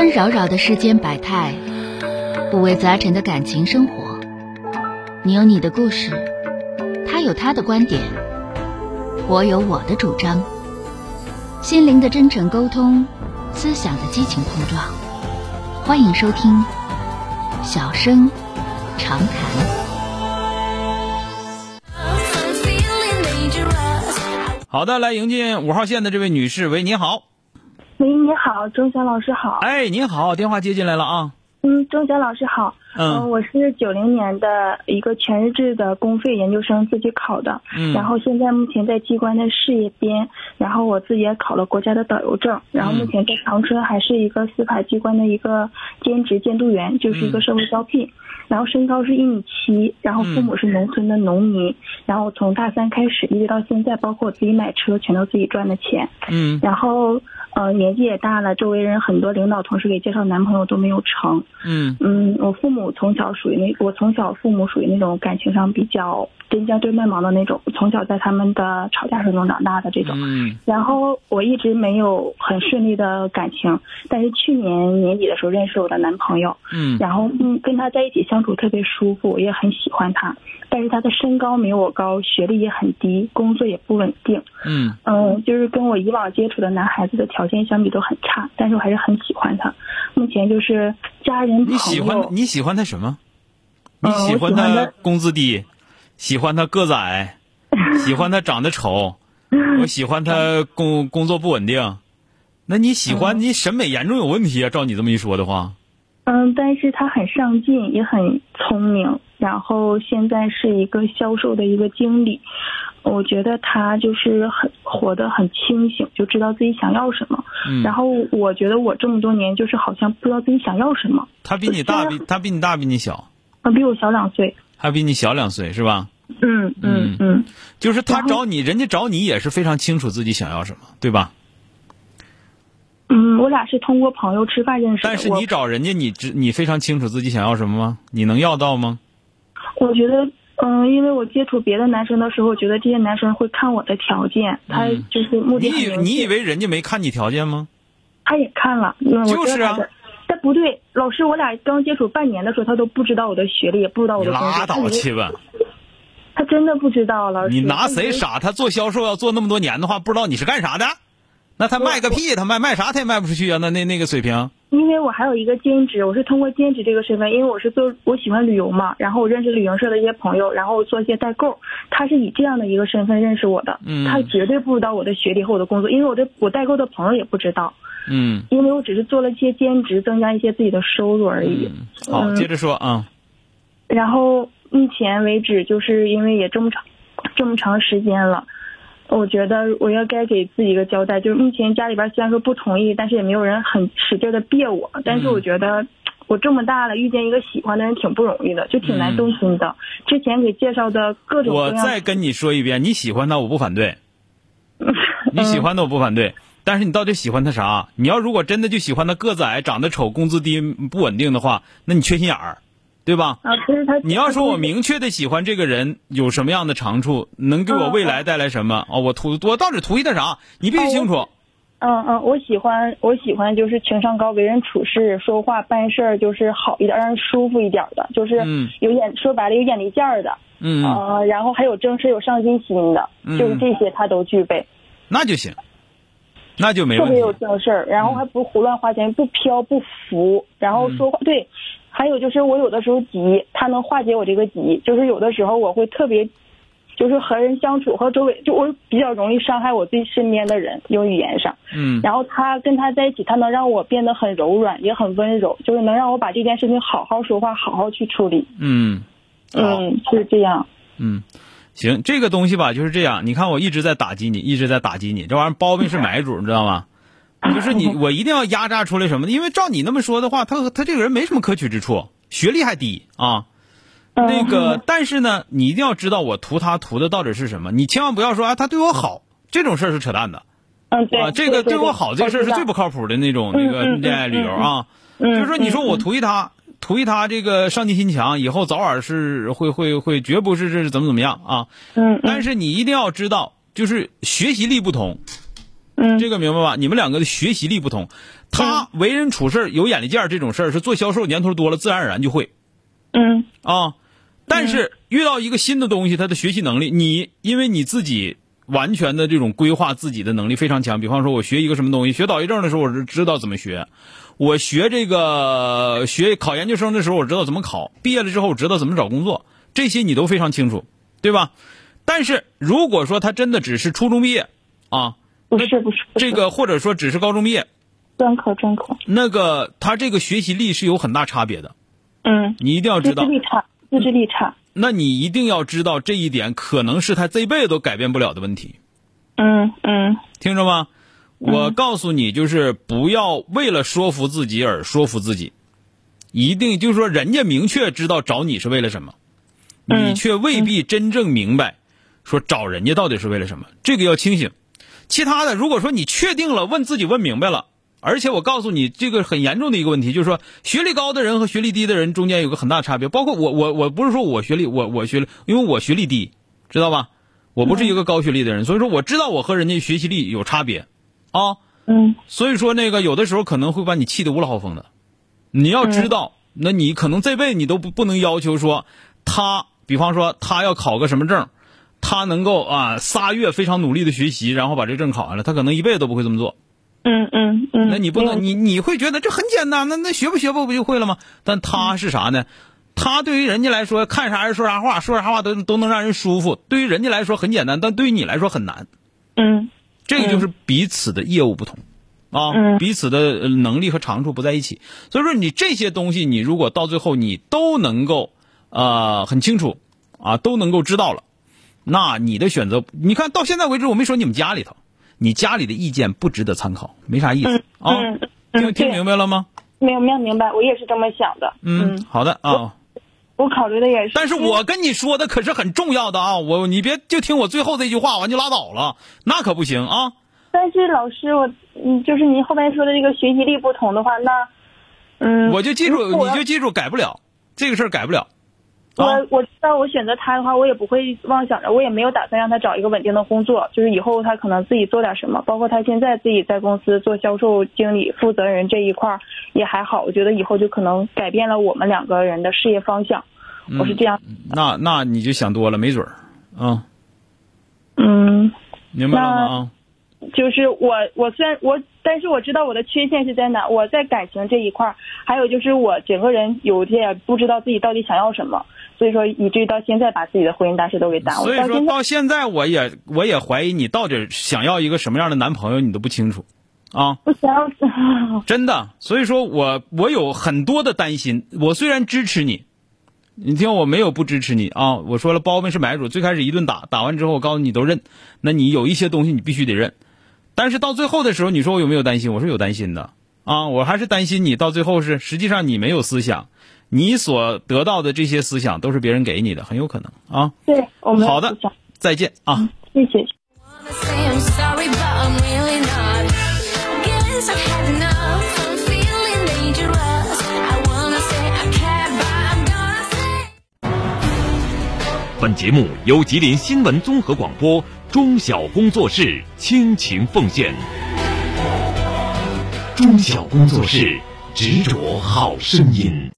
纷扰扰的世间百态，五味杂陈的感情生活。你有你的故事，他有他的观点，我有我的主张。心灵的真诚沟通，思想的激情碰撞。欢迎收听《小声长谈》。好的，来迎接五号线的这位女士，喂，你好。喂，你好，钟晓老师好。哎，您好，电话接进来了啊。嗯，钟晓老师好。嗯我是九零年的一个全日制的公费研究生，自己考的。嗯然后现在目前在机关的事业编，然后我自己也考了国家的导游证，然后目前在长春还是一个司法机关的一个兼职监督员，就是一个社会招聘。然后身高是一米七，然后父母是农村的农民，然后从大三开始一直到现在，包括我自己买车，全都自己赚的钱。嗯然后呃年纪也大了，周围人很多领导同事给介绍男朋友都没有成。嗯嗯，我父母从小属于那，我从小父母属于那种感情上比较针尖对麦芒的那种，从小在他们的吵架声中长大的这种。嗯然后我一直没有很顺利的感情，但是去年年底的时候认识了我的男朋友，嗯然后嗯跟他在一起相处特别舒服，我也很喜欢他，但是他的身高没有我高，学历也很低，工作也不稳定。嗯嗯，就是跟我以往接触的男孩子的条件相比都很差，但是我还是很喜欢他。目前就是家人你喜欢你喜欢他什么？你嗯喜欢他工资低，喜欢他个子矮，喜欢他长得丑，我喜欢他工工作不稳定。那你喜欢你审美严重有问题啊？照你这么一说的话，嗯，但是他很上进，也很聪明，然后现在是一个销售的一个经理。我觉得他就是很活得很清醒，就知道自己想要什么。嗯然后我觉得我这么多年就是好像不知道自己想要什么。他比你大，比他比你大，比你小，啊，比我小两岁。还比你小两岁是吧？嗯嗯嗯，就是他找你，人家找你也是非常清楚自己想要什么，对吧？嗯，我俩是通过朋友吃饭认识的。但是你找人家，你知你非常清楚自己想要什么吗？你能要到吗？我觉得，嗯，因为我接触别的男生的时候，我觉得这些男生会看我的条件，他嗯就是目你以的很明确你以为人家没看你条件吗？他也看了，嗯，就是啊。但不对，老师，我俩刚接触半年的时候，他都不知道我的学历，也不知道我的工作。拉倒去吧！他真的不知道，了。你拿？谁傻？他做销售要做那么多年的话，不知道你是干啥的？那他卖个屁！他卖卖啥他也卖不出去啊！那那那个水平，因为我还有一个兼职，我是通过兼职这个身份，因为我是做我喜欢旅游嘛，然后我认识旅行社的一些朋友，然后做一些代购，他是以这样的一个身份认识我的，嗯。他绝对不知道我的学历和我的工作，因为我的我代购的朋友也不知道，嗯。因为我只是做了一些兼职，增加一些自己的收入而已。嗯，好，嗯。接着说啊，然后目前为止，就是因为也这么长这么长时间了，我觉得我要该给自己一个交代。就是目前家里边虽然说不同意，但是也没有人很使劲的别我。但是我觉得我这么大了，遇见一个喜欢的人挺不容易的，就挺难动心的。之前给介绍的各种各我，再跟你说一遍，你喜欢他我不反对，你喜欢他我不反对，但是你到底喜欢他啥？你要如果真的就喜欢他个子矮、长得丑、工资低、不稳定的话，那你缺心眼儿，对吧？啊，其实他你要说我明确的喜欢这个人有什么样的长处，能给我未来带来什么？哦，我图我到底图一他啥？你必须清楚。嗯嗯，我喜欢我喜欢就是情商高，为人处事、说话办事儿就是好一点，让人舒服一点的，就是嗯有眼、说白了有眼力见儿的。嗯，呃，然后还有正事有上进心的，嗯就是这些他都具备，那就行，那就没问特别有。正事儿，然后还不胡乱花钱，不飘不浮，然后说话、对，还有就是我有的时候急，他能化解我这个急，就是有的时候我会特别。就是和人相处和周围，就我比较容易伤害我自己身边的人，用语言上。嗯然后他跟他在一起，他能让我变得很柔软，也很温柔，就是能让我把这件事情好好说话，好好去处理。嗯，好嗯，是这样。嗯，行，这个东西吧就是这样。你看我一直在打击你，一直在打击你，这玩意儿包庇是买主，你知道吗？就是你，我一定要压榨出来什么？因为照你那么说的话，他他这个人没什么可取之处，学历还低啊。那个，但是呢，你一定要知道我图他图的到底是什么。你千万不要说啊，他对我好，这种事儿是扯淡的嗯，对啊。这个对对我好这个事儿是最不靠谱的那种那个恋爱理由啊。嗯就是说，你说嗯我图一他，图一他这个上进心强，以后早晚是会会会，绝不是是怎么怎么样啊。嗯嗯但是你一定要知道，就是学习力不同，嗯这个明白吧？你们两个的学习力不同，他为人处事有眼力见儿这种事儿是做销售年头多了，自然而然就会嗯啊。但是遇到一个新的东西，他的学习能力，你因为你自己完全的这种规划自己的能力非常强。比方说，我学一个什么东西，学导游证的时候，我是知道怎么学；我学这个学考研究生的时候，我知道怎么考；毕业了之后，我知道怎么找工作，这些你都非常清楚，对吧？但是如果说他真的只是初中毕业啊，不是不是这个或者说只是高中毕业，专科专科，那个他这个学习力是有很大差别的，嗯，你一定要知道。自制。力差，自制力差，那你一定要知道这一点，可能是他这辈子都改变不了的问题，嗯嗯。听着吗？我告诉你，就是不要为了说服自己而说服自己，一定就是说，人家明确知道找你是为了什么，你嗯却未必真正明白，说找人家到底是为了什么，这个要清醒。其他的，如果说你确定了，问自己问明白了，而且我告诉你，这个很严重的一个问题，就是说学历高的人和学历低的人中间有个很大差别。包括我，我我不是说我学历，我我学历，因为我学历低，知道吧？我不是一个高学历的人，所以说我知道我和人家学习力有差别，啊，嗯所以说那个有的时候可能会把你气得无了豪风的。你要知道，那你可能这辈子你都不不能要求说他，比方说他要考个什么证，他能够啊仨月非常努力的学习，然后把这证考下来，他可能一辈子都不会这么做。嗯嗯嗯，那你不能，你你会觉得这很简单，那那学不学不不就会了吗？但他是啥呢？他对于人家来说，看啥人说啥话，说啥话都都能让人舒服。对于人家来说很简单，但对于你来说很难。嗯这个就是彼此的业务不同，啊，嗯彼此的呃能力和长处不在一起。所以说，你这些东西，你如果到最后你都能够呃很清楚啊，都能够知道了，那你的选择，你看到现在为止，我没说你们家里头，你家里的意见不值得参考，没啥意思嗯啊。嗯听听明白了吗？没有没有明白，我也是这么想的。嗯，好的啊。我考虑的也是。但是我跟你说的可是很重要的啊，我你别就听我最后这句话完就拉倒了，那可不行啊。但是老师，我嗯，就是您后面说的这个学习力不同的话，那嗯，我就记住，你就记住，改不了这个事儿，改不了。我啊，我知道我选择他的话，我也不会妄想着，我也没有打算让他找一个稳定的工作，就是以后他可能自己做点什么，包括他现在自己在公司做销售经理、负责人这一块儿也还好，我觉得以后就可能改变了我们两个人的事业方向，我是这样，那那你就想多了，没准儿啊，嗯。明白了吗？啊，就是我，我虽然我，但是我知道我的缺陷是在哪。我在感情这一块儿，还有就是我整个人有点不知道自己到底想要什么，所以说以至于到现在把自己的婚姻大事都给耽误。所以说到现在，我也我也怀疑你到底想要一个什么样的男朋友，你都不清楚啊，我想要，真的。所以说我我有很多的担心。我虽然支持你，你听我没有不支持你啊。我说了，包庇是买主，最开始一顿打，打完之后我告诉你都认，那你有一些东西你必须得认。但是到最后的时候，你说我有没有担心？我是有担心的啊，我还是担心你到最后是实际上你没有思想，你所得到的这些思想都是别人给你的，很有可能啊。对我们好的，再见啊。谢谢。wanna say I'm sorry, but I'm really not. Guess I've had enough. I'm feeling dangerous. I wanna say I care, but I'm gonna say. 本节目由吉林新闻综合广播中小工作室倾情奉献。中小工作室执着好声音。